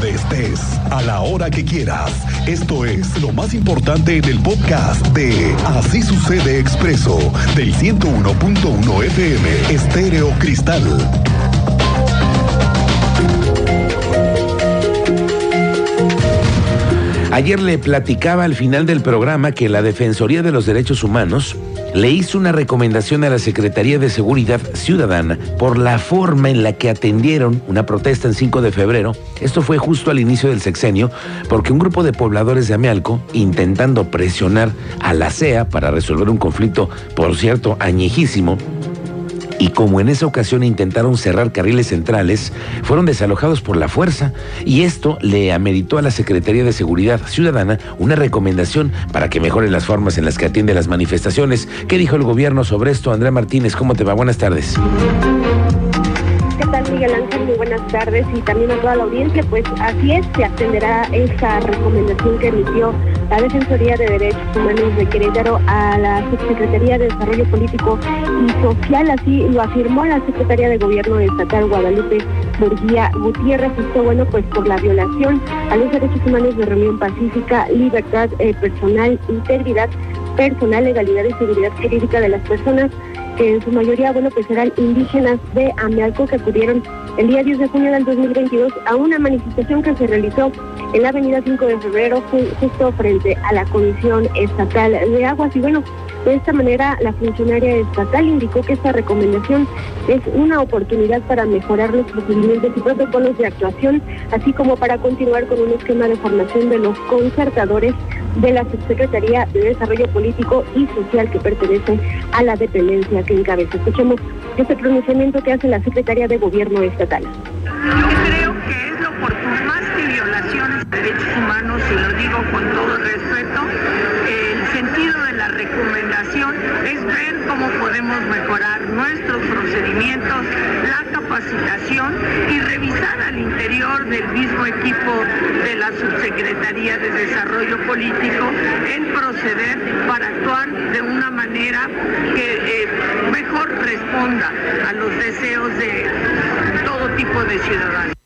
donde estés, a la hora que quieras. Esto es lo más importante en el podcast de Así sucede expreso del 101.1 FM Estéreo Cristal. Ayer le platicaba al final del programa que la Defensoría de los Derechos Humanos le hizo una recomendación a la Secretaría de Seguridad Ciudadana por la forma en la que atendieron una protesta en 5 de febrero. Esto fue justo al inicio del sexenio, porque un grupo de pobladores de Amealco, intentando presionar a la CEA para resolver un conflicto, por cierto, añejísimo, y como en esa ocasión intentaron cerrar carriles centrales, fueron desalojados por la fuerza y esto le ameritó a la Secretaría de Seguridad Ciudadana una recomendación para que mejoren las formas en las que atiende las manifestaciones. ¿Qué dijo el gobierno sobre esto? Andrea Martínez, ¿cómo te va? Buenas tardes. ¿Qué tal Miguel Ángel? Muy buenas tardes y también a toda la audiencia. Pues así es, se atenderá esa recomendación que emitió la Defensoría de Derechos Humanos de Querétaro a la Subsecretaría de Desarrollo Político y Social, así lo afirmó la Secretaría de Gobierno Estatal Guadalupe Murguía Gutiérrez, esto bueno pues por la violación a los derechos humanos de reunión pacífica, libertad eh, personal, integridad personal, legalidad y seguridad jurídica de las personas que en su mayoría, bueno, pues eran indígenas de Amealco que acudieron el día 10 de junio del 2022 a una manifestación que se realizó en la avenida 5 de febrero, justo frente a la Comisión Estatal de Aguas. Y bueno, de esta manera, la funcionaria estatal indicó que esta recomendación es una oportunidad para mejorar los procedimientos y protocolos de actuación, así como para continuar con un esquema de formación de los concertadores de la Subsecretaría de Desarrollo Político y Social que pertenece a la dependencia que encabeza. Escuchemos este pronunciamiento que hace la Secretaría de Gobierno Estatal. Mejorar nuestros procedimientos, la capacitación y revisar al interior del mismo equipo de la Subsecretaría de Desarrollo Político en proceder para actuar de una manera que eh, mejor responda a los deseos de todo tipo de ciudadanos.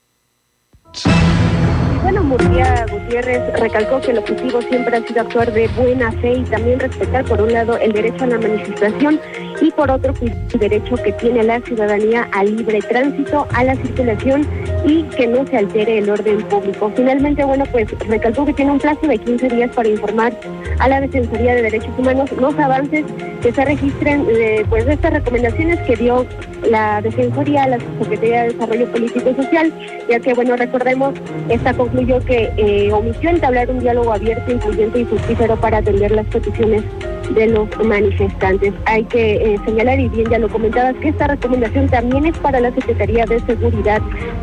Recalcó que el objetivo siempre ha sido actuar de buena fe y también respetar, por un lado, el derecho a la manifestación y por otro, el derecho que tiene la ciudadanía al libre tránsito, a la circulación y que no se altere el orden público. Finalmente, bueno, pues recalcó que tiene un plazo de 15 días para informar a la Defensoría de Derechos Humanos los avances que se registren de, pues, de estas recomendaciones que dio la Defensoría a la Secretaría de Desarrollo Político y Social, ya que, bueno, recordemos, esta concluyó que eh, omitió entablar un diálogo abierto, incluyente y fructífero para atender las peticiones de los manifestantes. Hay que eh, señalar, y bien ya lo comentabas, que esta recomendación también es para la Secretaría de Seguridad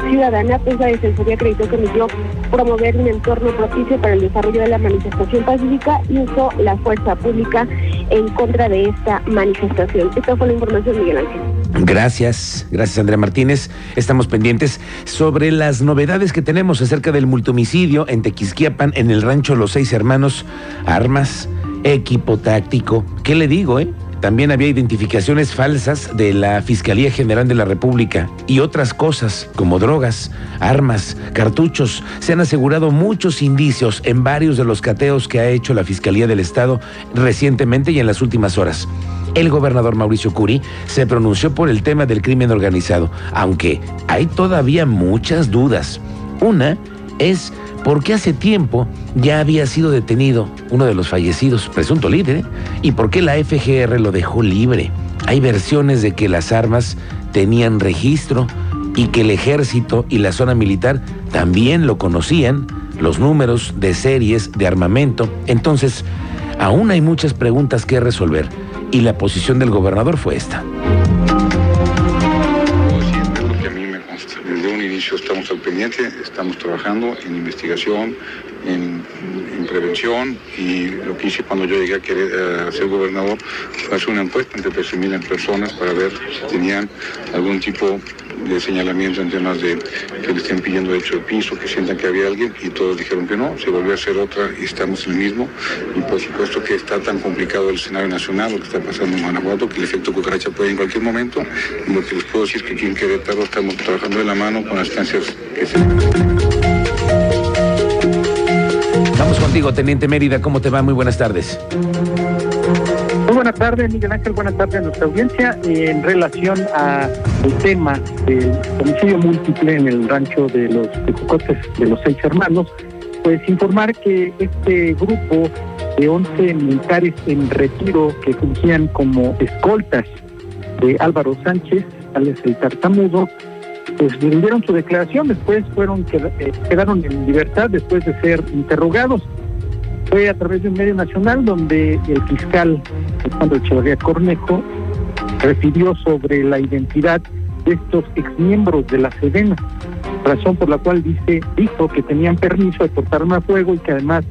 Ciudadana, pues la Defensoría acreditó que emitió promover un entorno propicio para el desarrollo de la manifestación pacífica y usó la fuerza pública en contra de esta manifestación. Esta fue la información, Miguel Ángel. Gracias, gracias Andrea Martínez. Estamos pendientes sobre las novedades que tenemos acerca del multomicidio en Tequisquiapan, en el rancho Los Seis Hermanos, armas, equipo táctico. ¿Qué le digo, eh? También había identificaciones falsas de la Fiscalía General de la República y otras cosas como drogas, armas, cartuchos. Se han asegurado muchos indicios en varios de los cateos que ha hecho la Fiscalía del Estado recientemente y en las últimas horas. El gobernador Mauricio Curi se pronunció por el tema del crimen organizado, aunque hay todavía muchas dudas. Una es porque hace tiempo ya había sido detenido uno de los fallecidos, presunto líder, ¿eh? y por qué la FGR lo dejó libre. Hay versiones de que las armas tenían registro y que el ejército y la zona militar también lo conocían, los números de series de armamento. Entonces, aún hay muchas preguntas que resolver y la posición del gobernador fue esta. Desde un inicio estamos al pendiente, estamos trabajando en investigación, en, en prevención y lo que hice cuando yo llegué a, querer, a ser gobernador fue hacer una encuesta entre 13.000 personas para ver si tenían algún tipo señalamiento en temas de que le estén pidiendo derecho de piso, que sientan que había alguien y todos dijeron que no, se volvió a hacer otra y estamos en el mismo y por supuesto que está tan complicado el escenario nacional, lo que está pasando en Guanajuato, que el efecto cucaracha puede en cualquier momento lo que les puedo decir es que aquí en Querétaro estamos trabajando de la mano con las instancias que se... contigo, Teniente Mérida. ¿Cómo te va? Muy buenas tardes. Buenas tardes, Miguel Ángel. Buenas tardes a nuestra audiencia. En relación al tema del homicidio múltiple en el rancho de los Tecocotes de los seis hermanos, pues informar que este grupo de 11 militares en retiro que fungían como escoltas de Álvaro Sánchez, alias el tartamudo, pues rindieron su declaración, después fueron eh, quedaron en libertad después de ser interrogados. Fue a través de un medio nacional donde el fiscal Alejandro Echeverría Cornejo refirió sobre la identidad de estos exmiembros de la Sedena, razón por la cual dice dijo que tenían permiso de portar a fuego y que además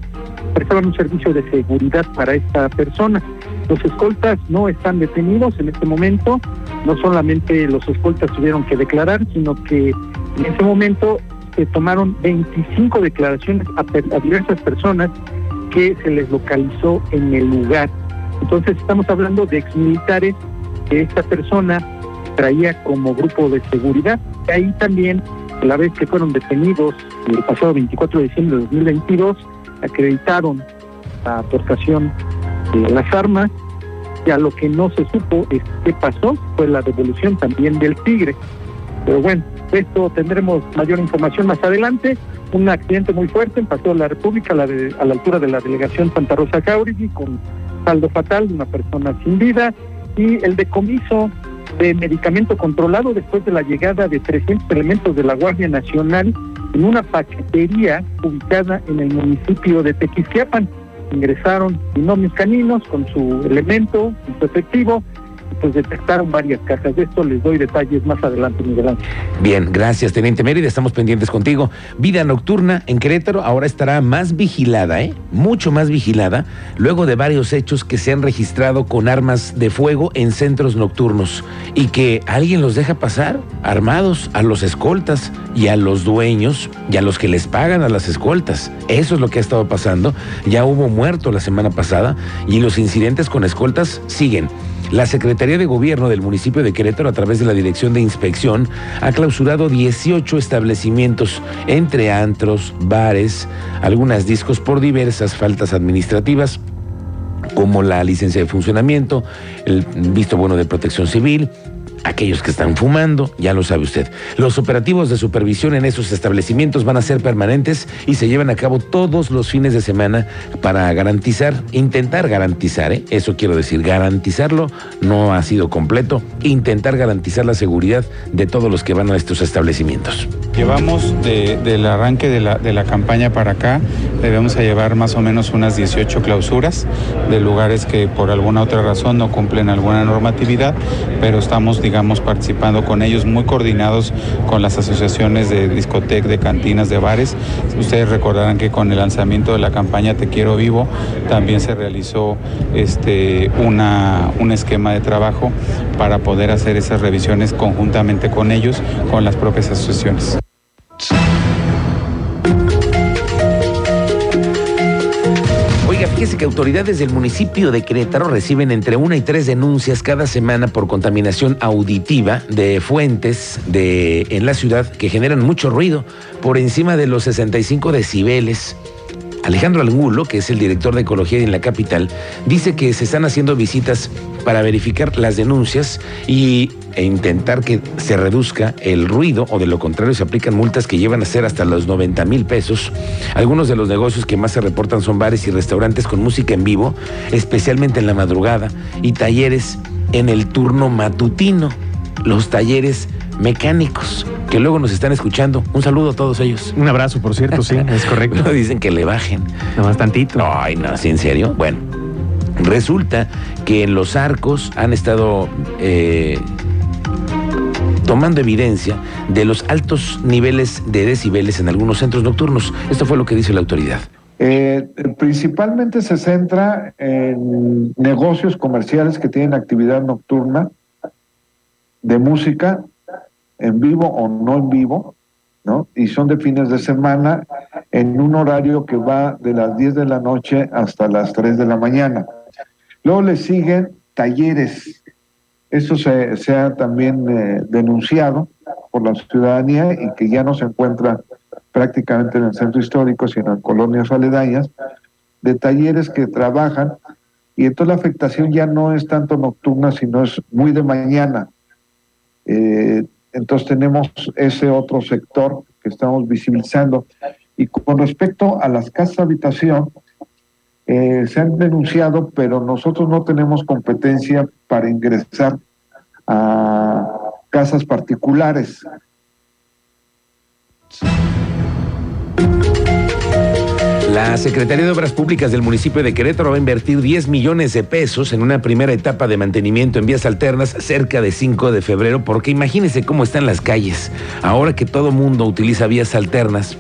prestaban un servicio de seguridad para esta persona. Los escoltas no están detenidos en este momento, no solamente los escoltas tuvieron que declarar, sino que en ese momento se tomaron 25 declaraciones a, diversas personas que se les localizó en el lugar. Entonces estamos hablando de exmilitares que esta persona traía como grupo de seguridad. Ahí también, la vez que fueron detenidos el pasado 24 de diciembre de 2022, acreditaron la aportación de las armas. Ya lo que no se supo es qué pasó, fue la devolución también del Tigre. Pero bueno, esto tendremos mayor información más adelante. Un accidente muy fuerte en Paseo de la República, a la, altura de la delegación Santa Rosa Caurigi, con saldo fatal de una persona sin vida, y el decomiso de medicamento controlado después de la llegada de 300 elementos de la Guardia Nacional en una paquetería ubicada en el municipio de Tequisquiapan. Ingresaron binomios caninos con su elemento, su efectivo, pues detectaron varias cajas. De esto les doy detalles más adelante, Miguel Ángel. Bien, gracias, Teniente Mérida. Estamos pendientes contigo. Vida nocturna en Querétaro ahora estará más vigilada, ¿eh? Mucho más vigilada, luego de varios hechos que se han registrado con armas de fuego en centros nocturnos y que alguien los deja pasar armados a los escoltas y a los dueños y a los que les pagan a las escoltas. Eso es lo que ha estado pasando. Ya hubo muerto la semana pasada y los incidentes con escoltas siguen. La Secretaría de Gobierno del municipio de Querétaro, a través de la Dirección de Inspección, ha clausurado 18 establecimientos, entre antros, bares, algunas discos por diversas faltas administrativas como la licencia de funcionamiento, el visto bueno de protección civil, aquellos que están fumando, ya lo sabe usted. Los operativos de supervisión en esos establecimientos van a ser permanentes y se llevan a cabo todos los fines de semana para garantizar, intentar garantizar, ¿eh? eso quiero decir, garantizarlo no ha sido completo, intentar garantizar la seguridad de todos los que van a estos establecimientos. Llevamos del arranque de la, campaña para acá, debemos llevar más o menos unas 18 clausuras de lugares que por alguna otra razón no cumplen alguna normatividad, pero estamos digamos, participando con ellos, muy coordinados con las asociaciones de discotecas, de cantinas, de bares. Ustedes recordarán que con el lanzamiento de la campaña Te Quiero Vivo también se realizó este, un esquema de trabajo para poder hacer esas revisiones conjuntamente con ellos, con las propias asociaciones. Fíjese que autoridades del municipio de Querétaro reciben entre una y tres denuncias cada semana por contaminación auditiva de fuentes de, en la ciudad que generan mucho ruido por encima de los 65 decibeles. Alejandro Angulo, que es el director de ecología en la capital, dice que se están haciendo visitas para verificar las denuncias y, e intentar que se reduzca el ruido o de lo contrario se aplican multas que llevan a ser hasta los 90 mil pesos. Algunos de los negocios que más se reportan son bares y restaurantes con música en vivo, especialmente en la madrugada, y talleres en el turno matutino. Los talleres mecánicos que luego nos están escuchando. Un saludo a todos ellos. Un abrazo, por cierto, sí, es correcto. No dicen que le bajen. No, bastantito. Ay, no, ¿sí, en serio? Bueno, resulta que en los arcos han estado eh, tomando evidencia de los altos niveles de decibeles en algunos centros nocturnos. Esto fue lo que dice la autoridad. Eh, principalmente se centra en negocios comerciales que tienen actividad nocturna de música en vivo o no en vivo, ¿no? Y son de fines de semana en un horario que va de las 10 de la noche hasta las 3 de la mañana. Luego le siguen talleres. Eso se, ha también eh, denunciado por la ciudadanía y que ya no se encuentra prácticamente en el centro histórico, sino en colonias aledañas, de talleres que trabajan y entonces la afectación ya no es tanto nocturna, sino es muy de mañana. Eh, entonces tenemos ese otro sector que estamos visibilizando. Y con respecto a las casas de habitación, eh, se han denunciado, pero nosotros no tenemos competencia para ingresar a casas particulares. La Secretaría de Obras Públicas del municipio de Querétaro va a invertir 10 millones de pesos en una primera etapa de mantenimiento en vías alternas cerca de 5 de febrero, porque imagínense cómo están las calles. Ahora que todo mundo utiliza vías alternas,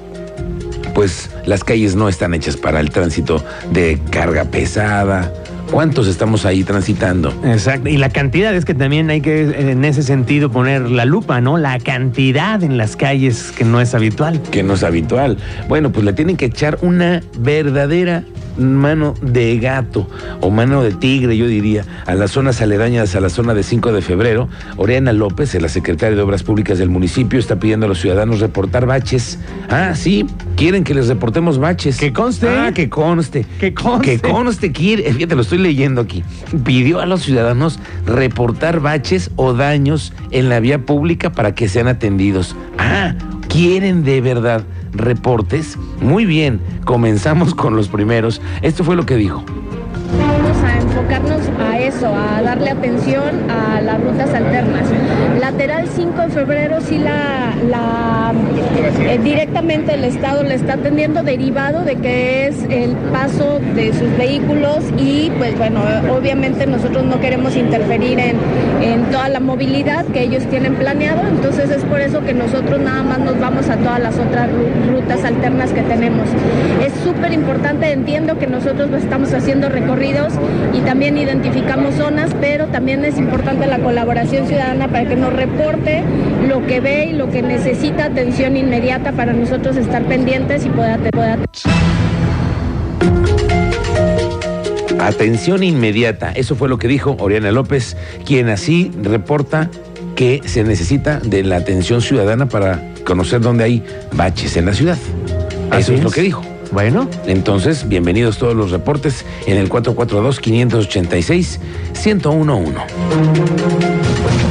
pues las calles no están hechas para el tránsito de carga pesada, ¿Cuántos estamos ahí transitando? Exacto. Y la cantidad es que también hay que, en ese sentido, poner la lupa, ¿no? La cantidad en las calles que no es habitual. Que no es habitual. Bueno, pues le tienen que echar una verdadera mano de gato o mano de tigre, yo diría, a las zonas aledañas a la zona de 5 de febrero. Oriana López, la secretaria de Obras Públicas del municipio, está pidiendo a los ciudadanos reportar baches. Ah, sí, quieren que les reportemos baches. Que conste. Ah, que conste. Que conste. Que conste, quiere. Fíjate, lo estoy leyendo aquí. Pidió a los ciudadanos reportar baches o daños en la vía pública para que sean atendidos. Ah, quieren de verdad reportes. Muy bien, comenzamos con los primeros. Esto fue lo que dijo. Vamos a enfocarnos eso, a darle atención a las rutas alternas. Lateral 5 de febrero sí la, eh, directamente el Estado le está atendiendo derivado de que es el paso de sus vehículos y pues bueno, obviamente nosotros no queremos interferir en, en toda la movilidad que ellos tienen planeado, entonces es por eso que nosotros nada más nos vamos a todas las otras ru- rutas alternas que tenemos. Es súper importante, entiendo que nosotros estamos haciendo recorridos y también identificamos zonas, pero también es importante la colaboración ciudadana para que nos reporte lo que ve y lo que necesita atención inmediata para nosotros estar pendientes y poder, poder Atención inmediata. Eso fue lo que dijo Oriana López, quien así reporta que se necesita de la atención ciudadana para conocer dónde hay baches en la ciudad. Así Eso es, es. lo que dijo. Bueno, Entonces, bienvenidos todos los reportes en el 442-586-1011.